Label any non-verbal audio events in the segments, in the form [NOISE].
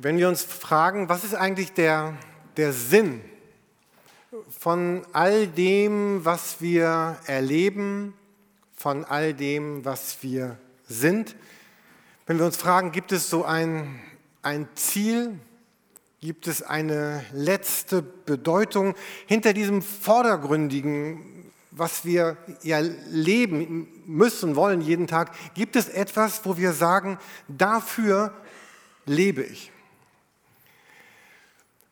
Wenn wir uns fragen, was ist eigentlich der, der Sinn von all dem, was wir erleben, von all dem, was wir sind, wenn wir uns fragen, gibt es so ein, ein Ziel, gibt es eine letzte Bedeutung hinter diesem vordergründigen, was wir ja leben müssen, wollen jeden Tag, gibt es etwas, wo wir sagen, dafür lebe ich.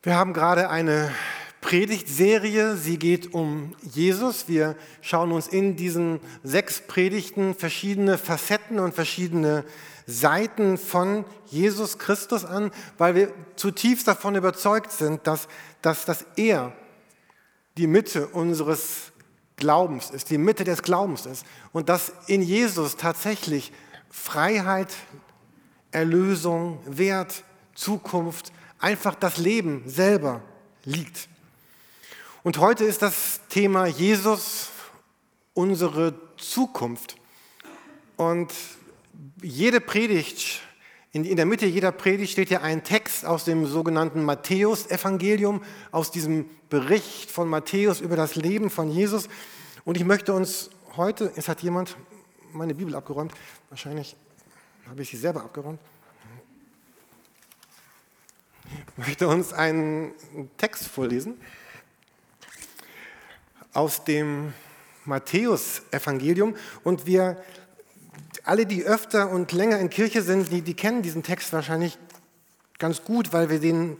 Wir haben gerade eine Predigtserie, sie geht um Jesus. Wir schauen uns in diesen sechs Predigten verschiedene Facetten und verschiedene Seiten von Jesus Christus an, weil wir zutiefst davon überzeugt sind, dass, dass, dass er die Mitte unseres Glaubens ist, die Mitte des Glaubens ist und dass in Jesus tatsächlich Freiheit, Erlösung, Wert, Zukunft, einfach das Leben selber liegt. Und heute ist das Thema Jesus unsere Zukunft. Und jede Predigt, in, der Mitte jeder Predigt steht ja ein Text aus dem sogenannten Matthäus-Evangelium, aus diesem Bericht von Matthäus über das Leben von Jesus. Und ich möchte uns heute, es hat jemand meine Bibel abgeräumt, wahrscheinlich habe ich sie selber abgeräumt möchte uns einen Text vorlesen aus dem Matthäus-Evangelium. Und wir, alle, die öfter und länger in Kirche sind, die, die kennen diesen Text wahrscheinlich ganz gut, weil wir den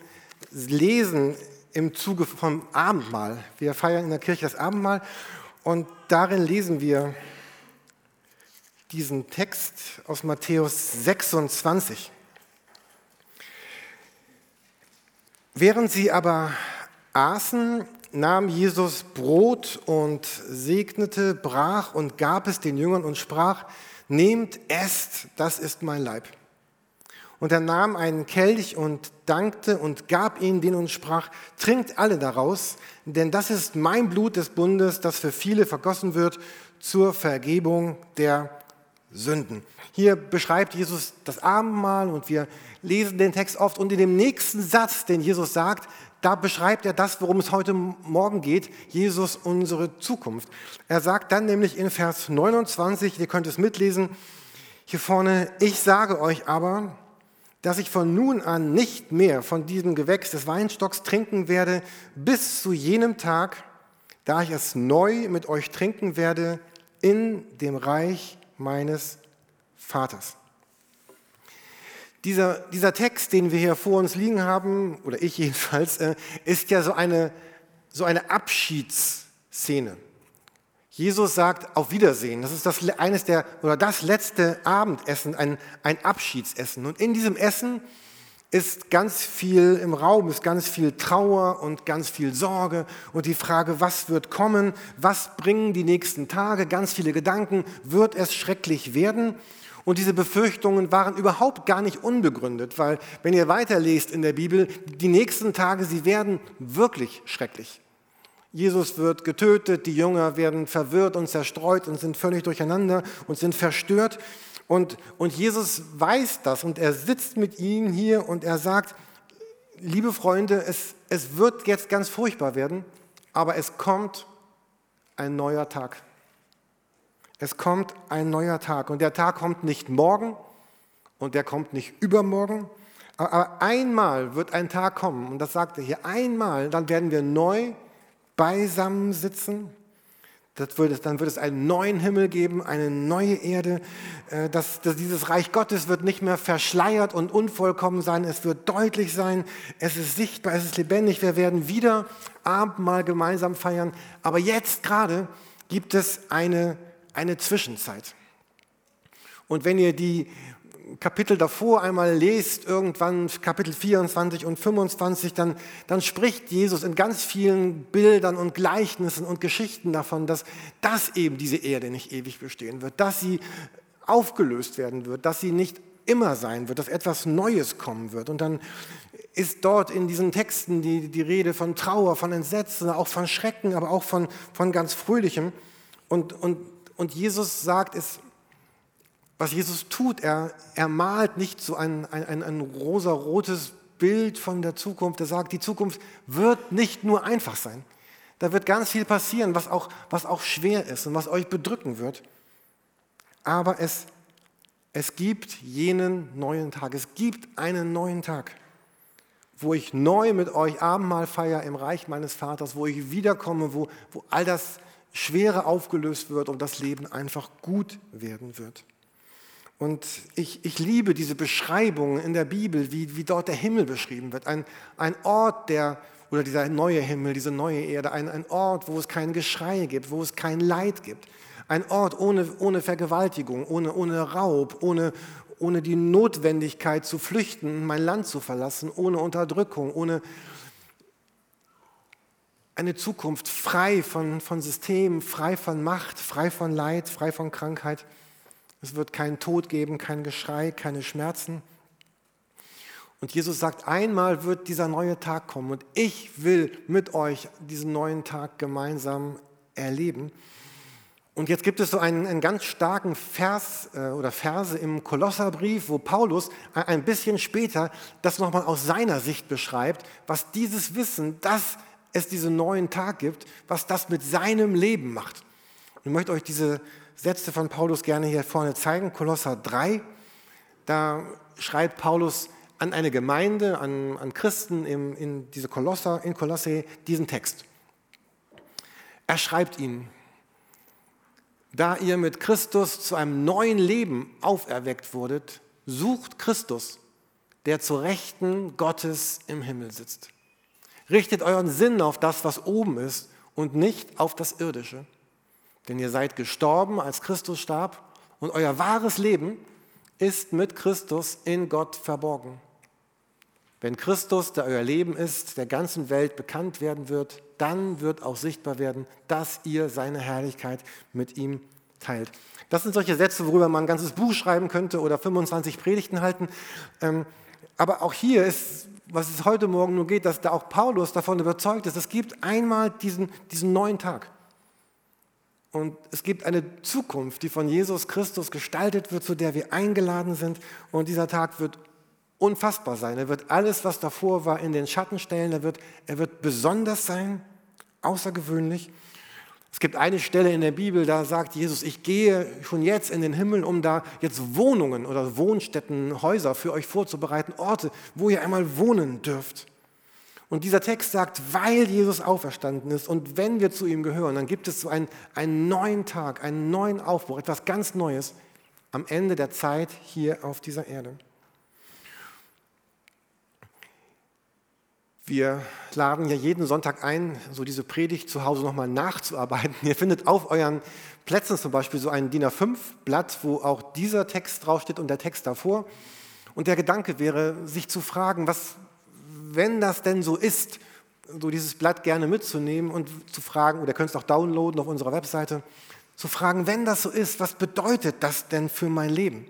lesen im Zuge vom Abendmahl. Wir feiern in der Kirche das Abendmahl und darin lesen wir diesen Text aus Matthäus 26. Während sie aber aßen, nahm Jesus Brot und segnete, brach und gab es den Jüngern und sprach, nehmt, esst, das ist mein Leib. Und er nahm einen Kelch und dankte und gab ihn den und sprach, trinkt alle daraus, denn das ist mein Blut des Bundes, das für viele vergossen wird zur Vergebung der Sünden. Hier beschreibt Jesus das Abendmahl und wir lesen den Text oft und in dem nächsten Satz, den Jesus sagt, da beschreibt er das, worum es heute Morgen geht, Jesus unsere Zukunft. Er sagt dann nämlich in Vers 29, ihr könnt es mitlesen, hier vorne, ich sage euch aber, dass ich von nun an nicht mehr von diesem Gewächs des Weinstocks trinken werde, bis zu jenem Tag, da ich es neu mit euch trinken werde in dem Reich meines Vaters. Dieser, dieser Text, den wir hier vor uns liegen haben, oder ich [LAUGHS] jedenfalls, äh, ist ja so eine, so eine Abschiedsszene. Jesus sagt auf Wiedersehen. Das ist das, eines der, oder das letzte Abendessen, ein, ein Abschiedsessen. Und in diesem Essen ist ganz viel im Raum, ist ganz viel Trauer und ganz viel Sorge und die Frage, was wird kommen, was bringen die nächsten Tage, ganz viele Gedanken, wird es schrecklich werden? Und diese Befürchtungen waren überhaupt gar nicht unbegründet, weil wenn ihr weiterlest in der Bibel, die nächsten Tage, sie werden wirklich schrecklich. Jesus wird getötet, die Jünger werden verwirrt und zerstreut und sind völlig durcheinander und sind verstört. Und, und Jesus weiß das und er sitzt mit ihnen hier und er sagt, liebe Freunde, es, es wird jetzt ganz furchtbar werden, aber es kommt ein neuer Tag. Es kommt ein neuer Tag und der Tag kommt nicht morgen und der kommt nicht übermorgen, aber einmal wird ein Tag kommen und das sagt er hier, einmal, dann werden wir neu beisammen sitzen wird dann wird es einen neuen Himmel geben, eine neue Erde. Äh, das, das, dieses Reich Gottes wird nicht mehr verschleiert und unvollkommen sein. Es wird deutlich sein. Es ist sichtbar, es ist lebendig. Wir werden wieder Abendmahl gemeinsam feiern. Aber jetzt gerade gibt es eine, eine Zwischenzeit. Und wenn ihr die Kapitel davor einmal lest, irgendwann Kapitel 24 und 25, dann, dann spricht Jesus in ganz vielen Bildern und Gleichnissen und Geschichten davon, dass, dass eben diese Erde nicht ewig bestehen wird, dass sie aufgelöst werden wird, dass sie nicht immer sein wird, dass etwas Neues kommen wird. Und dann ist dort in diesen Texten die, die Rede von Trauer, von Entsetzen, auch von Schrecken, aber auch von, von ganz Fröhlichem. Und, und, und Jesus sagt, es was Jesus tut, er, er malt nicht so ein, ein, ein, ein rosa-rotes Bild von der Zukunft. Er sagt, die Zukunft wird nicht nur einfach sein. Da wird ganz viel passieren, was auch, was auch schwer ist und was euch bedrücken wird. Aber es, es gibt jenen neuen Tag. Es gibt einen neuen Tag, wo ich neu mit euch Abendmahl feiere im Reich meines Vaters, wo ich wiederkomme, wo, wo all das Schwere aufgelöst wird und das Leben einfach gut werden wird. Und ich, ich liebe diese Beschreibungen in der Bibel, wie, wie dort der Himmel beschrieben wird. Ein, ein Ort, der, oder dieser neue Himmel, diese neue Erde, ein, ein Ort, wo es kein Geschrei gibt, wo es kein Leid gibt. Ein Ort ohne, ohne Vergewaltigung, ohne, ohne Raub, ohne, ohne die Notwendigkeit zu flüchten, mein Land zu verlassen, ohne Unterdrückung, ohne eine Zukunft frei von, von Systemen, frei von Macht, frei von Leid, frei von Krankheit. Es wird keinen Tod geben, kein Geschrei, keine Schmerzen. Und Jesus sagt, einmal wird dieser neue Tag kommen und ich will mit euch diesen neuen Tag gemeinsam erleben. Und jetzt gibt es so einen, einen ganz starken Vers äh, oder Verse im Kolosserbrief, wo Paulus ein bisschen später das nochmal aus seiner Sicht beschreibt, was dieses Wissen, dass es diesen neuen Tag gibt, was das mit seinem Leben macht. Und ich möchte euch diese Sätze von Paulus gerne hier vorne zeigen. Kolosser 3, da schreibt Paulus an eine Gemeinde, an, an Christen in, in diese Kolosser, in Kolosse diesen Text. Er schreibt ihnen, da ihr mit Christus zu einem neuen Leben auferweckt wurdet, sucht Christus, der zu Rechten Gottes im Himmel sitzt. Richtet euren Sinn auf das, was oben ist und nicht auf das Irdische. Denn ihr seid gestorben, als Christus starb, und euer wahres Leben ist mit Christus in Gott verborgen. Wenn Christus, der euer Leben ist, der ganzen Welt bekannt werden wird, dann wird auch sichtbar werden, dass ihr seine Herrlichkeit mit ihm teilt. Das sind solche Sätze, worüber man ein ganzes Buch schreiben könnte oder 25 Predigten halten. Ähm, aber auch hier ist, was es heute Morgen nur geht, dass da auch Paulus davon überzeugt ist, es gibt einmal diesen, diesen neuen Tag. Und es gibt eine Zukunft, die von Jesus Christus gestaltet wird, zu der wir eingeladen sind. Und dieser Tag wird unfassbar sein. Er wird alles, was davor war, in den Schatten stellen. Er wird, er wird besonders sein, außergewöhnlich. Es gibt eine Stelle in der Bibel, da sagt Jesus, ich gehe schon jetzt in den Himmel, um da jetzt Wohnungen oder Wohnstätten, Häuser für euch vorzubereiten, Orte, wo ihr einmal wohnen dürft. Und dieser Text sagt, weil Jesus auferstanden ist und wenn wir zu ihm gehören, dann gibt es so einen, einen neuen Tag, einen neuen Aufbruch, etwas ganz Neues am Ende der Zeit hier auf dieser Erde. Wir laden ja jeden Sonntag ein, so diese Predigt zu Hause nochmal nachzuarbeiten. Ihr findet auf euren Plätzen zum Beispiel so ein DIN A5-Blatt, wo auch dieser Text draufsteht und der Text davor. Und der Gedanke wäre, sich zu fragen, was, wenn das denn so ist, so dieses Blatt gerne mitzunehmen und zu fragen, oder ihr könnt es auch downloaden auf unserer Webseite, zu fragen, wenn das so ist, was bedeutet das denn für mein Leben?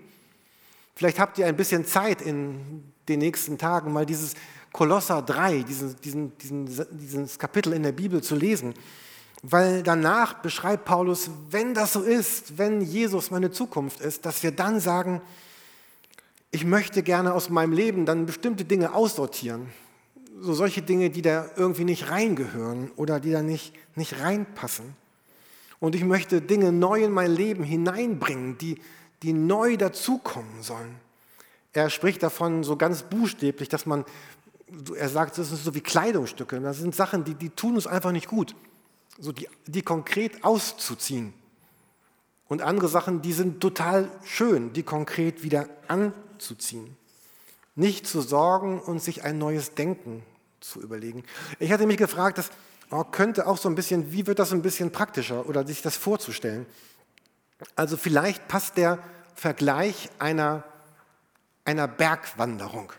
Vielleicht habt ihr ein bisschen Zeit in den nächsten Tagen, mal dieses Kolosser 3, diesen, diesen, diesen, dieses Kapitel in der Bibel zu lesen. Weil danach beschreibt Paulus, wenn das so ist, wenn Jesus meine Zukunft ist, dass wir dann sagen, ich möchte gerne aus meinem Leben dann bestimmte Dinge aussortieren so solche Dinge, die da irgendwie nicht reingehören oder die da nicht, nicht reinpassen. Und ich möchte Dinge neu in mein Leben hineinbringen, die, die neu dazukommen sollen. Er spricht davon so ganz buchstäblich, dass man, er sagt, das sind so wie Kleidungsstücke. Das sind Sachen, die, die tun uns einfach nicht gut. So die, die konkret auszuziehen. Und andere Sachen, die sind total schön, die konkret wieder anzuziehen nicht zu sorgen und sich ein neues Denken zu überlegen. Ich hatte mich gefragt, das oh, könnte auch so ein bisschen, wie wird das ein bisschen praktischer oder sich das vorzustellen? Also vielleicht passt der Vergleich einer, einer Bergwanderung.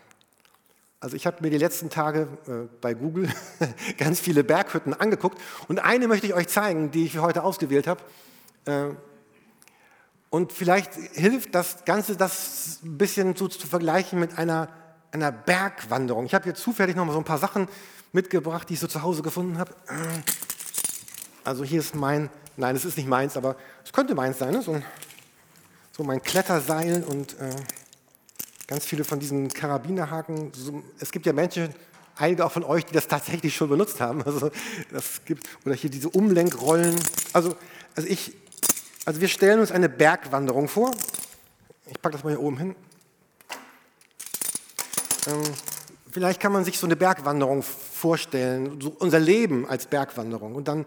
Also ich habe mir die letzten Tage äh, bei Google [LAUGHS] ganz viele Berghütten angeguckt und eine möchte ich euch zeigen, die ich für heute ausgewählt habe. Äh, und vielleicht hilft das Ganze, das ein bisschen so zu vergleichen mit einer, einer Bergwanderung. Ich habe hier zufällig noch mal so ein paar Sachen mitgebracht, die ich so zu Hause gefunden habe. Also hier ist mein, nein, es ist nicht meins, aber es könnte meins sein, ne? so, so, mein Kletterseil und äh, ganz viele von diesen Karabinerhaken. Es gibt ja Menschen, einige auch von euch, die das tatsächlich schon benutzt haben. [LAUGHS] Also das gibt, oder hier diese Umlenkrollen. Also, also, ich, also wir stellen uns eine Bergwanderung vor. Ich packe das mal hier oben hin. Ähm, vielleicht kann man sich so eine Bergwanderung vorstellen, so unser Leben als Bergwanderung. Und dann,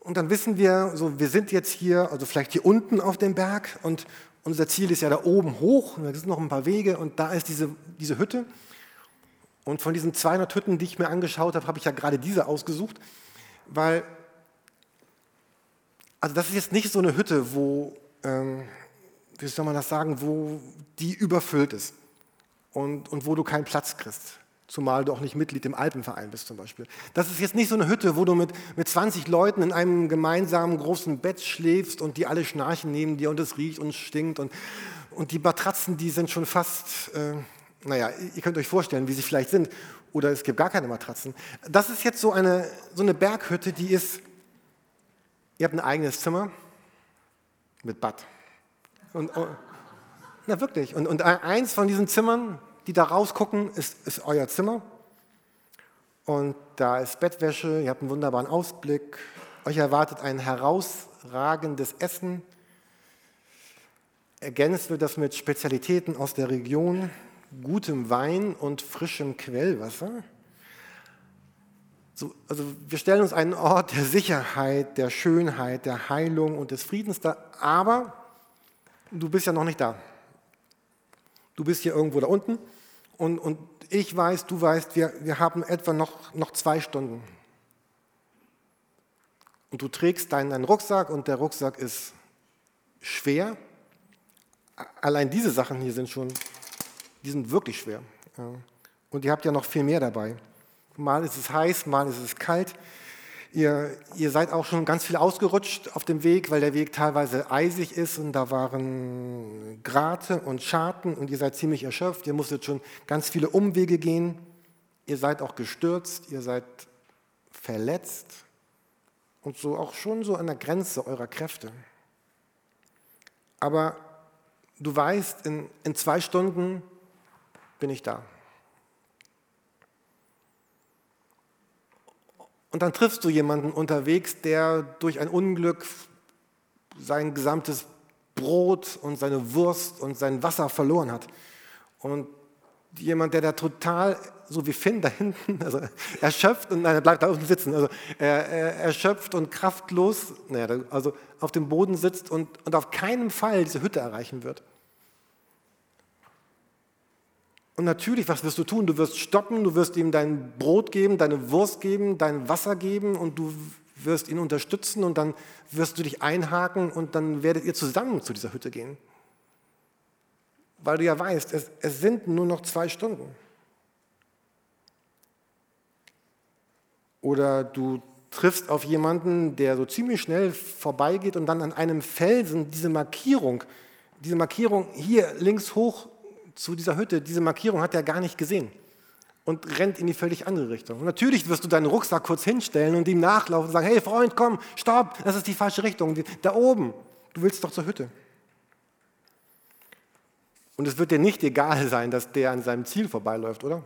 und dann wissen wir, so, wir sind jetzt hier, also vielleicht hier unten auf dem Berg und unser Ziel ist ja da oben hoch. Und da sind noch ein paar Wege und da ist diese, diese Hütte. Und von diesen 200 Hütten, die ich mir angeschaut habe, habe ich ja gerade diese ausgesucht, weil, also das ist jetzt nicht so eine Hütte, wo, ähm, wie soll man das sagen, wo die überfüllt ist und, und wo du keinen Platz kriegst. Zumal du auch nicht Mitglied im Alpenverein bist zum Beispiel. Das ist jetzt nicht so eine Hütte, wo du mit, mit 20 Leuten in einem gemeinsamen großen Bett schläfst und die alle schnarchen neben dir und es riecht und stinkt und, und die Matratzen, die sind schon fast, äh, naja, ihr könnt euch vorstellen, wie sie vielleicht sind. Oder es gibt gar keine Matratzen. Das ist jetzt so eine, so eine Berghütte, die ist, ihr habt ein eigenes Zimmer mit Bad. Und, und, oh, na wirklich. Und, und eins von diesen Zimmern, die da rausgucken, ist, ist euer Zimmer. Und da ist Bettwäsche, ihr habt einen wunderbaren Ausblick. Euch erwartet ein herausragendes Essen. Ergänzt wird das mit Spezialitäten aus der Region gutem Wein und frischem Quellwasser. So, also wir stellen uns einen Ort der Sicherheit, der Schönheit, der Heilung und des Friedens da, aber du bist ja noch nicht da. Du bist hier irgendwo da unten und, und ich weiß, du weißt, wir, wir haben etwa noch, noch zwei Stunden. Und du trägst deinen, deinen Rucksack und der Rucksack ist schwer. Allein diese Sachen hier sind schon die sind wirklich schwer. Und ihr habt ja noch viel mehr dabei. Mal ist es heiß, mal ist es kalt. Ihr, ihr seid auch schon ganz viel ausgerutscht auf dem Weg, weil der Weg teilweise eisig ist und da waren Grate und Scharten und ihr seid ziemlich erschöpft. Ihr musstet schon ganz viele Umwege gehen. Ihr seid auch gestürzt, ihr seid verletzt und so auch schon so an der Grenze eurer Kräfte. Aber du weißt, in, in zwei Stunden bin ich da. Und dann triffst du jemanden unterwegs, der durch ein Unglück sein gesamtes Brot und seine Wurst und sein Wasser verloren hat. Und jemand, der da total, so wie Finn da hinten, [LAUGHS] also erschöpft und nein, er bleibt da unten sitzen, also er, er, erschöpft und kraftlos, naja, also auf dem Boden sitzt und, und auf keinen Fall diese Hütte erreichen wird. Und natürlich, was wirst du tun? Du wirst stoppen, du wirst ihm dein Brot geben, deine Wurst geben, dein Wasser geben und du wirst ihn unterstützen und dann wirst du dich einhaken und dann werdet ihr zusammen zu dieser Hütte gehen. Weil du ja weißt, es, es sind nur noch zwei Stunden. Oder du triffst auf jemanden, der so ziemlich schnell vorbeigeht und dann an einem Felsen diese Markierung, diese Markierung hier links hoch zu dieser Hütte, diese Markierung hat er gar nicht gesehen und rennt in die völlig andere Richtung. Und natürlich wirst du deinen Rucksack kurz hinstellen und ihm nachlaufen und sagen, hey Freund, komm, stopp, das ist die falsche Richtung, da oben, du willst doch zur Hütte. Und es wird dir nicht egal sein, dass der an seinem Ziel vorbeiläuft, oder?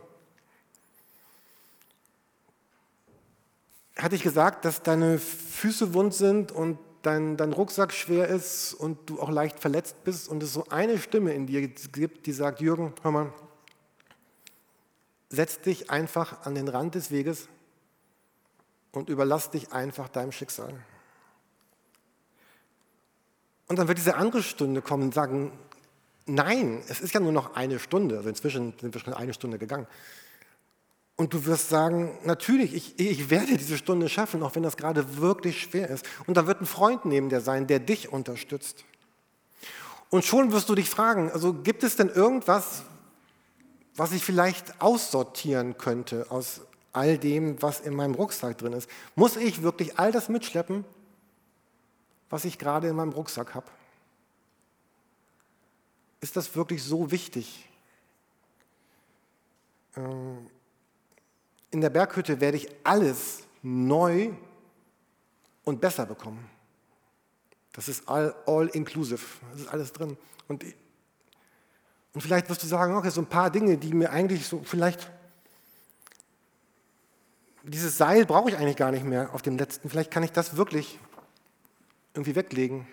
Hatte ich gesagt, dass deine Füße wund sind und dein, dein Rucksack schwer ist und du auch leicht verletzt bist und es so eine Stimme in dir gibt, die sagt, Jürgen, hör mal, setz dich einfach an den Rand des Weges und überlass dich einfach deinem Schicksal. Und dann wird diese andere Stunde kommen und sagen, nein, es ist ja nur noch eine Stunde, also inzwischen sind wir schon eine Stunde gegangen. Und du wirst sagen, natürlich, ich, ich werde diese Stunde schaffen, auch wenn das gerade wirklich schwer ist. Und da wird ein Freund neben dir sein, der dich unterstützt. Und schon wirst du dich fragen, also gibt es denn irgendwas, was ich vielleicht aussortieren könnte aus all dem, was in meinem Rucksack drin ist? Muss ich wirklich all das mitschleppen, was ich gerade in meinem Rucksack habe? Ist das wirklich so wichtig? Ähm, in der Berghütte werde ich alles neu und besser bekommen. Das ist all, all inclusive, das ist alles drin. Und, Und vielleicht wirst du sagen, okay, so ein paar Dinge, die mir eigentlich so vielleicht, dieses Seil brauche ich eigentlich gar nicht mehr auf dem letzten, vielleicht kann ich das wirklich irgendwie weglegen.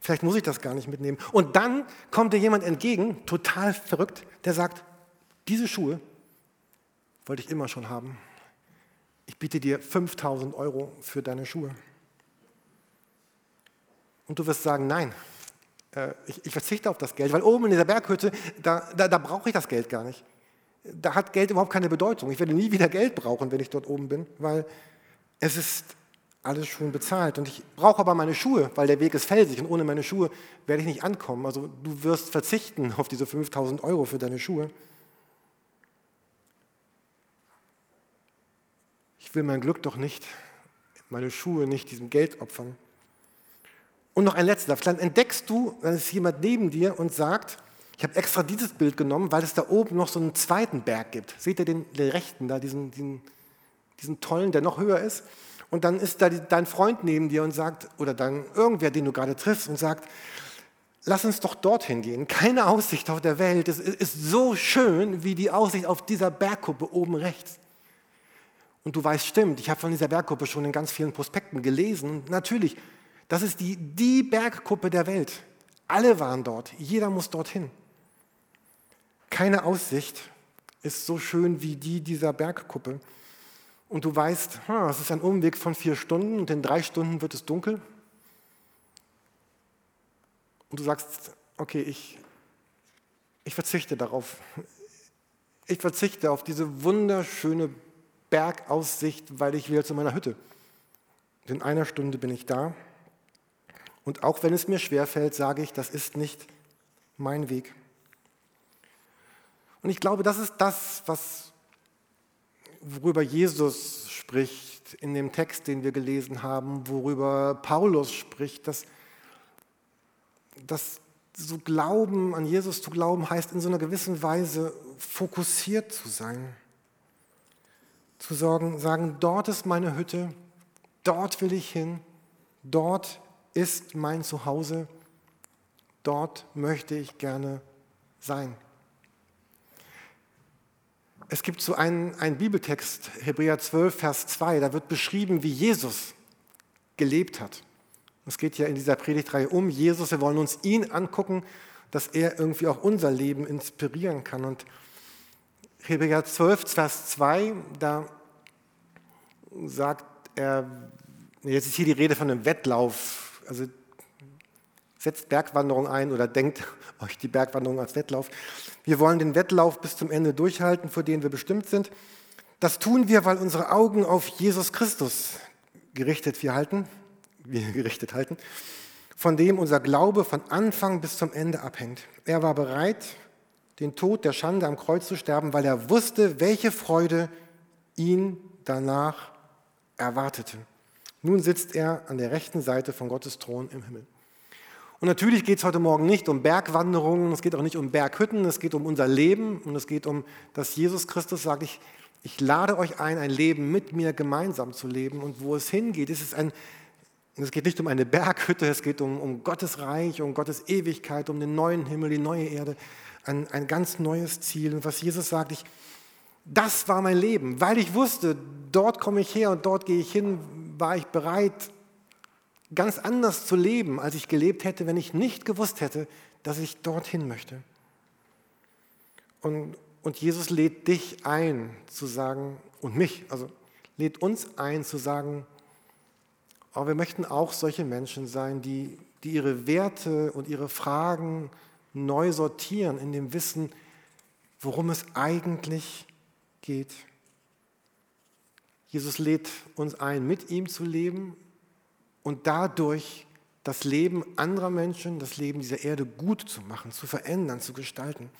Vielleicht muss ich das gar nicht mitnehmen. Und dann kommt dir jemand entgegen, total verrückt, der sagt, diese Schuhe wollte ich immer schon haben. Ich biete dir 5000 Euro für deine Schuhe. Und du wirst sagen, nein, äh, ich, ich, verzichte auf das Geld, weil oben in dieser Berghütte, da, da, da brauche ich das Geld gar nicht. Da hat Geld überhaupt keine Bedeutung. Ich werde nie wieder Geld brauchen, wenn ich dort oben bin, weil es ist alles schon bezahlt. Und ich brauche aber meine Schuhe, weil der Weg ist felsig und ohne meine Schuhe werde ich nicht ankommen. Also du wirst verzichten auf diese 5000 Euro für deine Schuhe. Ich will mein Glück doch nicht, meine Schuhe nicht diesem Geld opfern. Und noch ein letzter. Vielleicht entdeckst du, dann ist jemand neben dir und sagt, ich habe extra dieses Bild genommen, weil es da oben noch so einen zweiten Berg gibt. Seht ihr den, den rechten da, diesen, diesen, diesen tollen, der noch höher ist? Und dann ist da dein Freund neben dir und sagt, oder dann irgendwer, den du gerade triffst, und sagt, lass uns doch dorthin gehen. Keine Aussicht auf der Welt. Es ist so schön wie die Aussicht auf dieser Bergkuppe oben rechts. Und du weißt, stimmt, ich habe von dieser Bergkuppe schon in ganz vielen Prospekten gelesen. Natürlich, das ist die, die Bergkuppe der Welt. Alle waren dort. Jeder muss dorthin. Keine Aussicht ist so schön wie die dieser Bergkuppe und du weißt, es ist ein Umweg von vier Stunden und in drei Stunden wird es dunkel. Und du sagst, okay, ich, ich verzichte darauf. Ich verzichte auf diese wunderschöne Bergaussicht, weil ich will zu meiner Hütte. Und in einer Stunde bin ich da. Und auch wenn es mir schwerfällt, sage ich, das ist nicht mein Weg. Und ich glaube, das ist das, was worüber Jesus spricht in dem Text, den wir gelesen haben, worüber Paulus spricht, dass, dass so Glauben an Jesus zu glauben heißt, in so einer gewissen Weise fokussiert zu sein. Zu sagen, sagen, dort ist meine Hütte, dort will ich hin, dort ist mein Zuhause, dort möchte ich gerne sein. Es gibt so einen, einen Bibeltext, Hebräer 12, Vers 2, da wird beschrieben, wie Jesus gelebt hat. Es geht ja in dieser Predigtreihe um Jesus. Wir wollen uns ihn angucken, dass er irgendwie auch unser Leben inspirieren kann. Und Hebräer 12, Vers 2, da sagt er, jetzt ist hier die Rede von einem Wettlauf. Also setzt Bergwanderung ein oder denkt [LAUGHS] euch die Bergwanderung als Wettlauf. Wir wollen den Wettlauf bis zum Ende durchhalten, vor dem wir bestimmt sind. Das tun wir, weil unsere Augen auf Jesus Christus gerichtet wir halten, wir [LAUGHS] gerichtet halten, von dem unser Glaube von Anfang bis zum Ende abhängt. Er war bereit, den Tod der Schande am Kreuz zu sterben, weil er wusste, welche Freude ihn danach erwartete. Nun sitzt er an der rechten Seite von Gottes Thron im Himmel. Und natürlich geht es heute Morgen nicht um Bergwanderungen, es geht auch nicht um Berghütten, es geht um unser Leben und es geht um, dass Jesus Christus sagt, ich, ich lade euch ein, ein Leben mit mir gemeinsam zu leben. Und wo es hingeht, ist es ein, es geht nicht um eine Berghütte, es geht um, um Gottes Reich, um Gottes Ewigkeit, um den neuen Himmel, die neue Erde, ein, ein ganz neues Ziel. Und was Jesus sagt, ich, das war mein Leben, weil ich wusste, dort komme ich her und dort gehe ich hin, war ich bereit, ganz anders zu leben, als ich gelebt hätte, wenn ich nicht gewusst hätte, dass ich dorthin möchte. Und, und Jesus lädt dich ein zu sagen, und mich, also lädt uns ein zu sagen, aber oh, wir möchten auch solche Menschen sein, die, die ihre Werte und ihre Fragen neu sortieren in dem Wissen, worum es eigentlich geht. Jesus lädt uns ein, mit ihm zu leben und dadurch das Leben anderer Menschen, das Leben dieser Erde gut zu machen, zu verändern, zu gestalten.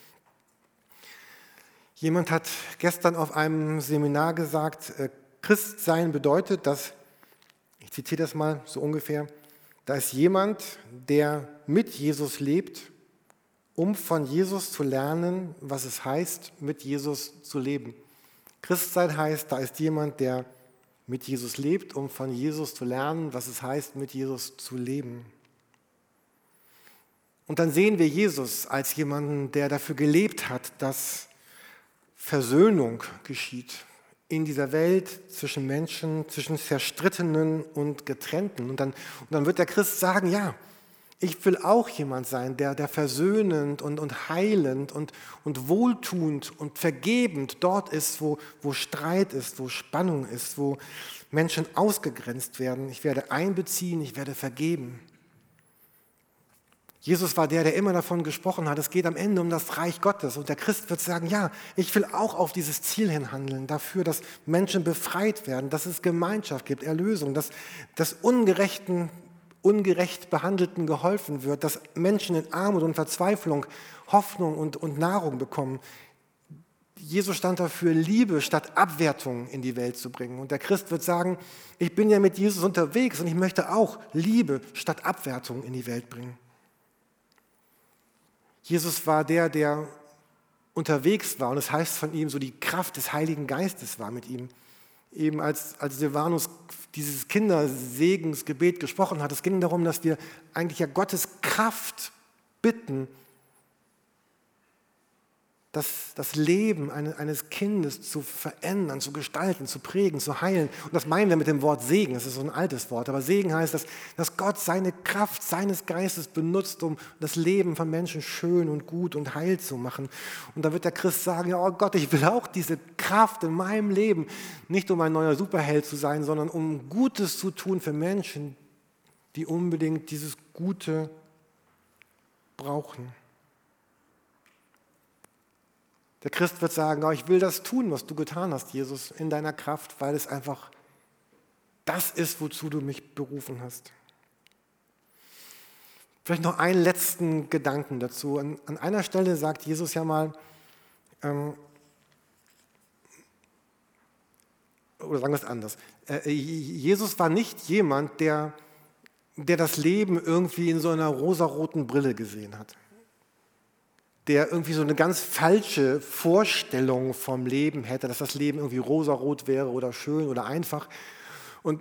Jemand hat gestern auf einem Seminar gesagt, äh, Christsein bedeutet, dass, ich zitiere das mal so ungefähr, da ist jemand, der mit Jesus lebt, um von Jesus zu lernen, was es heißt, mit Jesus zu leben. Christsein heißt, da ist jemand, der mit Jesus lebt, um von Jesus zu lernen, was es heißt, mit Jesus zu leben. Und dann sehen wir Jesus als jemanden, der dafür gelebt hat, dass Versöhnung geschieht in dieser Welt zwischen Menschen, zwischen Zerstrittenen und Getrennten. Und dann, und dann wird der Christ sagen, ja, ich will auch jemand sein, der, der versöhnend und, und heilend und, und wohltuend und vergebend dort ist, wo, wo Streit ist, wo Spannung ist, wo Menschen ausgegrenzt werden. Ich werde einbeziehen, ich werde vergeben. Jesus war der, der immer davon gesprochen hat, es geht am Ende um das Reich Gottes. Und der Christ wird sagen, ja, ich will auch auf dieses Ziel hin handeln, dafür, dass Menschen befreit werden, dass es Gemeinschaft gibt, Erlösung, dass, dass ungerechten, ungerecht Behandelten geholfen wird, dass Menschen in Armut und Verzweiflung Hoffnung und, und Nahrung bekommen. Jesus stand dafür, Liebe statt Abwertung in die Welt zu bringen. Und der Christ wird sagen, ich bin ja mit Jesus unterwegs und ich möchte auch Liebe statt Abwertung in die Welt bringen. Jesus war der, der unterwegs war und es das heißt von ihm, so die Kraft des Heiligen Geistes war mit ihm. Eben als, als Silvanus dieses Kindersegensgebet gesprochen hat, es ging darum, dass wir eigentlich ja Gottes Kraft bitten, das, das Leben eines Kindes zu verändern, zu gestalten, zu prägen, zu heilen. Und das meinen wir mit dem Wort Segen. Das ist so ein altes Wort. Aber Segen heißt, dass, dass Gott seine Kraft seines Geistes benutzt, um das Leben von Menschen schön und gut und heil zu machen. Und da wird der Christ sagen, oh Gott, ich will auch diese Kraft in meinem Leben, nicht um ein neuer Superheld zu sein, sondern um Gutes zu tun für Menschen, die unbedingt dieses Gute brauchen. Der Christ wird sagen, oh, ich will das tun, was du getan hast, Jesus, in deiner Kraft, weil es einfach das ist, wozu du mich berufen hast. Vielleicht noch einen letzten Gedanken dazu. An, einer Stelle sagt Jesus ja mal, ähm, oder sagen wir es anders, äh, Jesus war nicht jemand, der, der das Leben irgendwie in so einer rosaroten Brille gesehen hat der irgendwie so eine ganz falsche Vorstellung vom Leben hätte, dass das Leben irgendwie rosarot wäre oder schön oder einfach. Und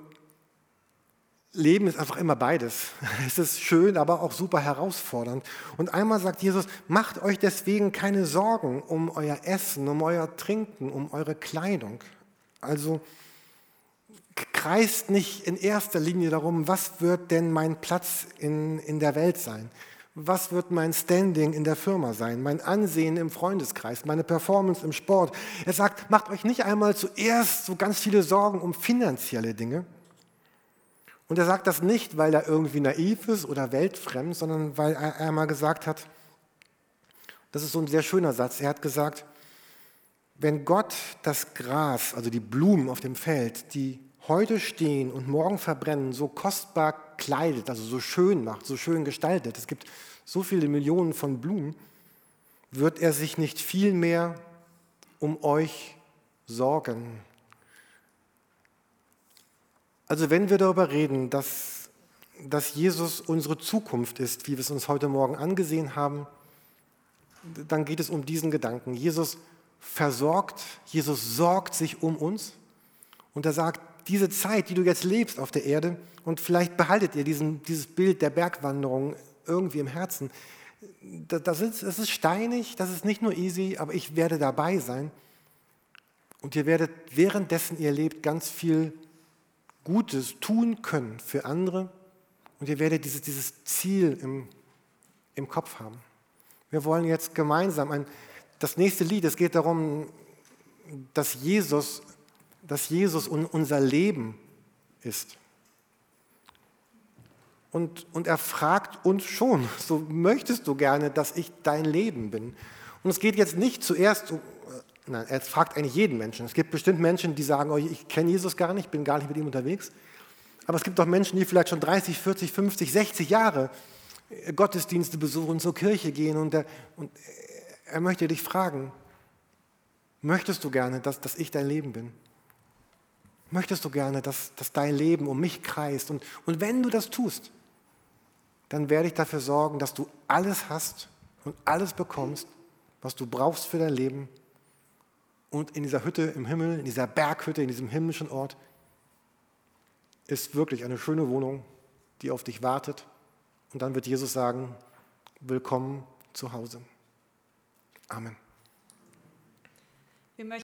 Leben ist einfach immer beides. [LAUGHS] Es ist schön, aber auch super herausfordernd. Und einmal sagt Jesus, macht euch deswegen keine Sorgen um euer Essen, um euer Trinken, um eure Kleidung. Also kreist nicht in erster Linie darum, was wird denn mein Platz in, in der Welt sein. Was wird mein Standing in der Firma sein, mein Ansehen im Freundeskreis, meine Performance im Sport? Er sagt, macht euch nicht einmal zuerst so ganz viele Sorgen um finanzielle Dinge. Und er sagt das nicht, weil er irgendwie naiv ist oder weltfremd, sondern weil er einmal gesagt hat, das ist so ein sehr schöner Satz, er hat gesagt, wenn Gott das Gras, also die Blumen auf dem Feld, die heute stehen und morgen verbrennen, so kostbar kleidet, also so schön macht, so schön gestaltet, es gibt so viele Millionen von Blumen, wird er sich nicht viel mehr um euch sorgen. Also wenn wir darüber reden, dass, dass Jesus unsere Zukunft ist, wie wir es uns heute Morgen angesehen haben, dann geht es um diesen Gedanken. Jesus versorgt, Jesus sorgt sich um uns und er sagt, diese Zeit, die du jetzt lebst auf der Erde, und vielleicht behaltet ihr diesen, dieses Bild der Bergwanderung irgendwie im Herzen. Das ist, das ist steinig, das ist nicht nur easy, aber ich werde dabei sein. Und ihr werdet währenddessen ihr lebt ganz viel Gutes tun können für andere. Und ihr werdet dieses, dieses Ziel im, im Kopf haben. Wir wollen jetzt gemeinsam ein, das nächste Lied, es geht darum, dass Jesus dass Jesus unser Leben ist. Und, und er fragt uns schon, [LAUGHS] so möchtest du gerne, dass ich dein Leben bin. Und es geht jetzt nicht zuerst, um, äh, nein, er fragt eigentlich jeden Menschen. Es gibt bestimmt Menschen, die sagen, oh, ich kenne Jesus gar nicht, bin gar nicht mit ihm unterwegs. Aber es gibt auch Menschen, die vielleicht schon 30, 40, 50, 60 Jahre äh, Gottesdienste besuchen, zur Kirche gehen und er, und er möchte dich fragen, möchtest du gerne, dass, dass ich dein Leben bin? Möchtest du gerne, dass, dass dein Leben um mich kreist. Und, und wenn du das tust, dann werde ich dafür sorgen, dass du alles hast und alles bekommst, was du brauchst für dein Leben. Und in dieser Hütte im Himmel, in dieser Berghütte, in diesem himmlischen Ort, ist wirklich eine schöne Wohnung, die auf dich wartet. Und dann wird Jesus sagen, willkommen zu Hause. Amen.